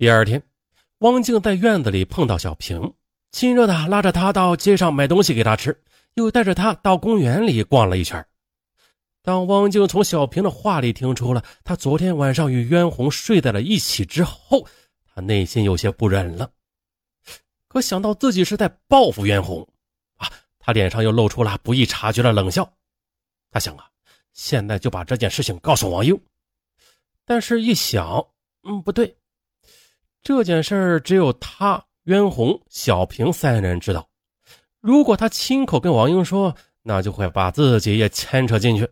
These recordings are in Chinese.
第二天，汪静在院子里碰到小平，亲热的拉着他到街上买东西给他吃，又带着他到公园里逛了一圈。当汪静从小平的话里听出了他昨天晚上与渊红睡在了一起之后，他内心有些不忍了。可想到自己是在报复渊红，啊，他脸上又露出了不易察觉的冷笑。他想啊，现在就把这件事情告诉王英。但是，一想，嗯，不对，这件事只有他、渊红、小平三人知道。如果他亲口跟王英说，那就会把自己也牵扯进去。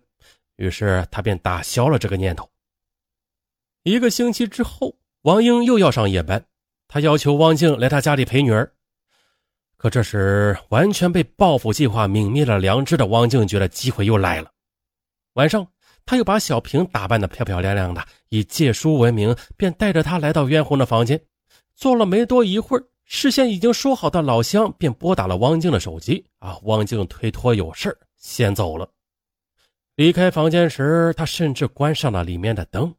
于是他便打消了这个念头。一个星期之后，王英又要上夜班，他要求汪静来他家里陪女儿。可这时，完全被报复计划泯灭了良知的汪静觉得机会又来了。晚上，他又把小平打扮得漂漂亮亮的，以借书为名，便带着他来到渊红的房间。坐了没多一会儿，事先已经说好的老乡便拨打了汪静的手机。啊，汪静推脱有事先走了。离开房间时，他甚至关上了里面的灯。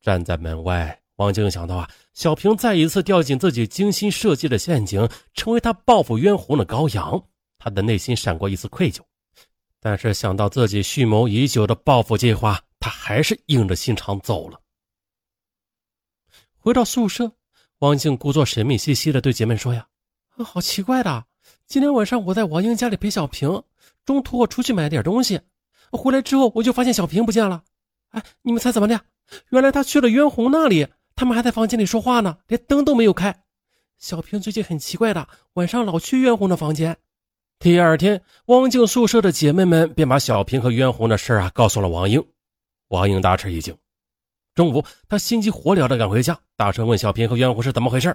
站在门外，汪静想到啊，小平再一次掉进自己精心设计的陷阱，成为他报复冤红的羔羊，他的内心闪过一丝愧疚。但是想到自己蓄谋已久的报复计划，他还是硬着心肠走了。回到宿舍，王静故作神秘兮兮的对姐妹说：“呀，好奇怪的，今天晚上我在王英家里陪小平，中途我出去买点东西。”回来之后，我就发现小平不见了。哎，你们猜怎么的？原来他去了渊红那里，他们还在房间里说话呢，连灯都没有开。小平最近很奇怪的，晚上老去渊红的房间。第二天，汪静宿舍的姐妹们便把小平和渊红的事啊告诉了王英。王英大吃一惊。中午，他心急火燎的赶回家，大声问小平和渊红是怎么回事。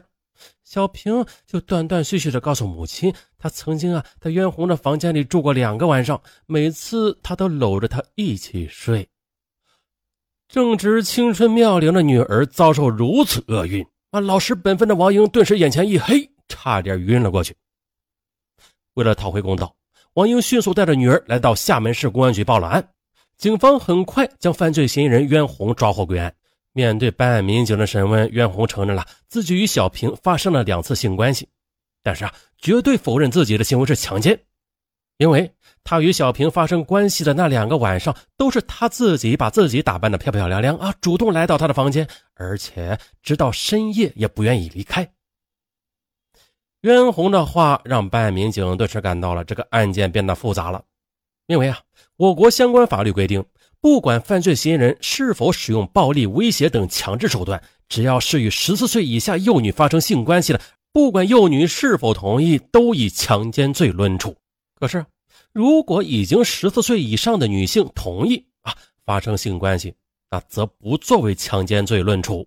小平就断断续续的告诉母亲，他曾经啊在渊红的房间里住过两个晚上，每次他都搂着她一起睡。正值青春妙龄的女儿遭受如此厄运，啊，老实本分的王英顿时眼前一黑，差点晕了过去。为了讨回公道，王英迅速带着女儿来到厦门市公安局报了案，警方很快将犯罪嫌疑人渊红抓获归案。面对办案民警的审问，袁红承认了自己与小平发生了两次性关系，但是啊，绝对否认自己的行为是强奸，因为他与小平发生关系的那两个晚上，都是他自己把自己打扮的漂漂亮亮啊，主动来到他的房间，而且直到深夜也不愿意离开。袁红的话让办案民警顿时感到了这个案件变得复杂了，因为啊，我国相关法律规定。不管犯罪嫌疑人是否使用暴力、威胁等强制手段，只要是与十四岁以下幼女发生性关系的，不管幼女是否同意，都以强奸罪论处。可是，如果已经十四岁以上的女性同意啊发生性关系，那则不作为强奸罪论处。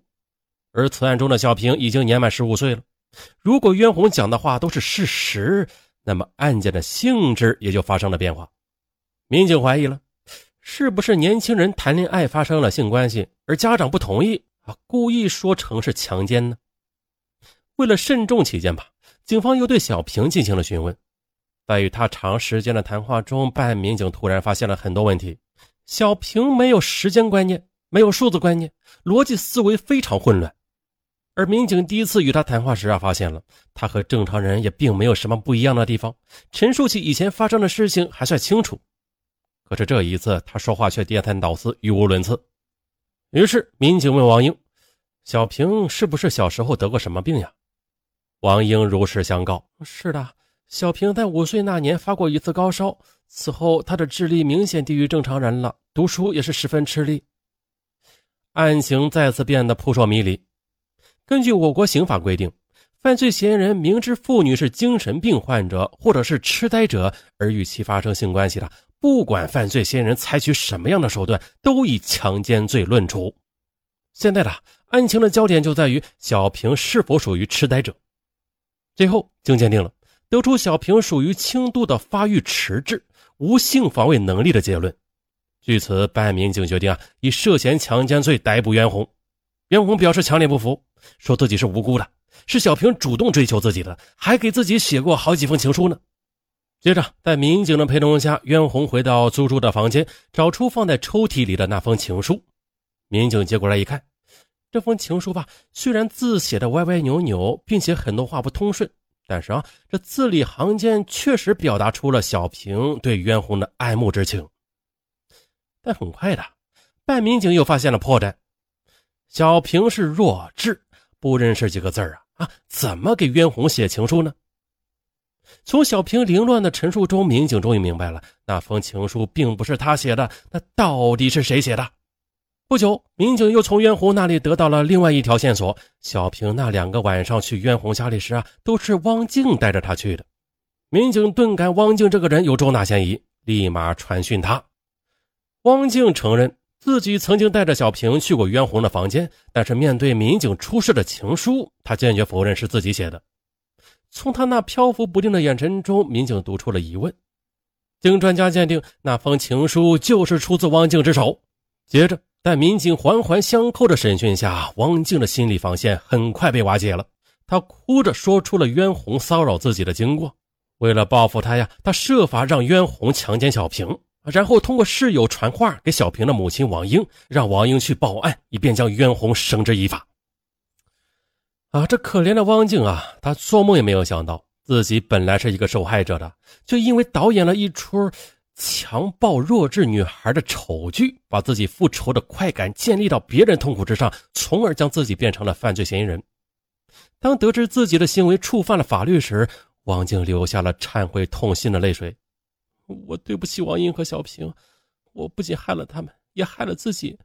而此案中的小平已经年满十五岁了，如果冤红讲的话都是事实，那么案件的性质也就发生了变化。民警怀疑了。是不是年轻人谈恋爱发生了性关系，而家长不同意啊？故意说成是强奸呢？为了慎重起见吧，警方又对小平进行了询问。在与他长时间的谈话中，办案民警突然发现了很多问题。小平没有时间观念，没有数字观念，逻辑思维非常混乱。而民警第一次与他谈话时啊，发现了他和正常人也并没有什么不一样的地方，陈述起以前发生的事情还算清楚。可是这一次，他说话却颠三倒四，语无伦次。于是民警问王英：“小平是不是小时候得过什么病呀？”王英如实相告：“是的，小平在五岁那年发过一次高烧，此后他的智力明显低于正常人了，读书也是十分吃力。”案情再次变得扑朔迷离。根据我国刑法规定，犯罪嫌疑人明知妇女是精神病患者或者是痴呆者而与其发生性关系的。不管犯罪嫌疑人采取什么样的手段，都以强奸罪论处。现在的案情的焦点就在于小平是否属于痴呆者。最后经鉴定了，得出小平属于轻度的发育迟滞、无性防卫能力的结论。据此，办案民警决定啊，以涉嫌强奸罪逮捕袁红。袁红表示强烈不服，说自己是无辜的，是小平主动追求自己的，还给自己写过好几封情书呢。接着，在民警的陪同下，袁红回到租住的房间，找出放在抽屉里的那封情书。民警接过来一看，这封情书吧，虽然字写的歪歪扭扭，并且很多话不通顺，但是啊，这字里行间确实表达出了小平对袁弘的爱慕之情。但很快的，办案民警又发现了破绽。小平是弱智，不认识几个字啊啊，怎么给袁弘写情书呢？从小平凌乱的陈述中，民警终于明白了，那封情书并不是他写的，那到底是谁写的？不久，民警又从袁弘那里得到了另外一条线索：小平那两个晚上去袁弘家里时啊，都是汪静带着他去的。民警顿感汪静这个人有重大嫌疑，立马传讯他。汪静承认自己曾经带着小平去过袁弘的房间，但是面对民警出示的情书，他坚决否认是自己写的。从他那漂浮不定的眼神中，民警读出了疑问。经专家鉴定，那封情书就是出自汪静之手。接着，在民警环环相扣的审讯下，汪静的心理防线很快被瓦解了。他哭着说出了冤红骚扰自己的经过。为了报复他呀，他设法让冤红强奸小平，然后通过室友传话给小平的母亲王英，让王英去报案，以便将冤红绳之以法。啊，这可怜的汪静啊，他做梦也没有想到，自己本来是一个受害者的，却因为导演了一出强暴弱智女孩的丑剧，把自己复仇的快感建立到别人痛苦之上，从而将自己变成了犯罪嫌疑人。当得知自己的行为触犯了法律时，汪静流下了忏悔痛心的泪水。我对不起王英和小平，我不仅害了他们，也害了自己，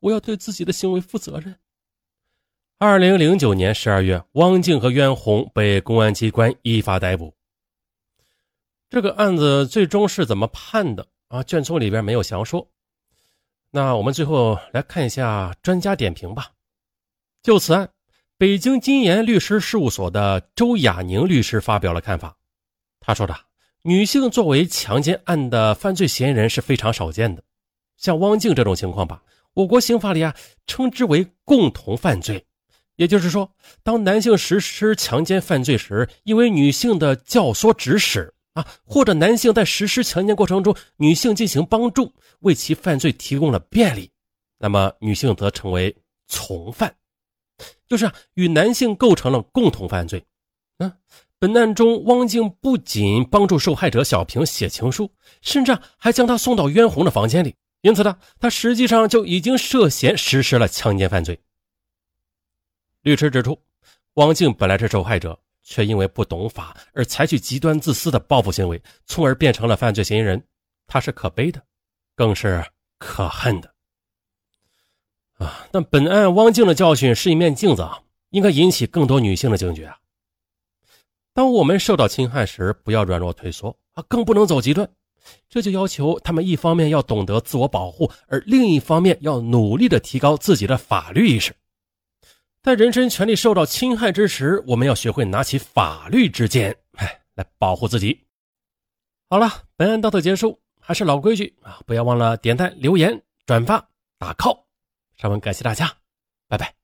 我要对自己的行为负责任。二零零九年十二月，汪静和袁弘被公安机关依法逮捕。这个案子最终是怎么判的啊？卷宗里边没有详说。那我们最后来看一下专家点评吧。就此案，北京金研律师事务所的周雅宁律师发表了看法。他说的，女性作为强奸案的犯罪嫌疑人是非常少见的。像汪静这种情况吧，我国刑法里啊称之为共同犯罪。也就是说，当男性实施强奸犯罪时，因为女性的教唆指使啊，或者男性在实施强奸过程中，女性进行帮助，为其犯罪提供了便利，那么女性则成为从犯，就是啊，与男性构成了共同犯罪。嗯，本案中，汪静不仅帮助受害者小平写情书，甚至还将他送到冤红的房间里，因此呢，他实际上就已经涉嫌实施了强奸犯罪。律师指出，汪静本来是受害者，却因为不懂法而采取极端自私的报复行为，从而变成了犯罪嫌疑人。他是可悲的，更是可恨的。啊！但本案汪静的教训是一面镜子啊，应该引起更多女性的警觉啊。当我们受到侵害时，不要软弱退缩啊，更不能走极端。这就要求他们一方面要懂得自我保护，而另一方面要努力的提高自己的法律意识。在人身权利受到侵害之时，我们要学会拿起法律之剑，哎，来保护自己。好了，本案到此结束。还是老规矩啊，不要忘了点赞、留言、转发、打 call。上文感谢大家，拜拜。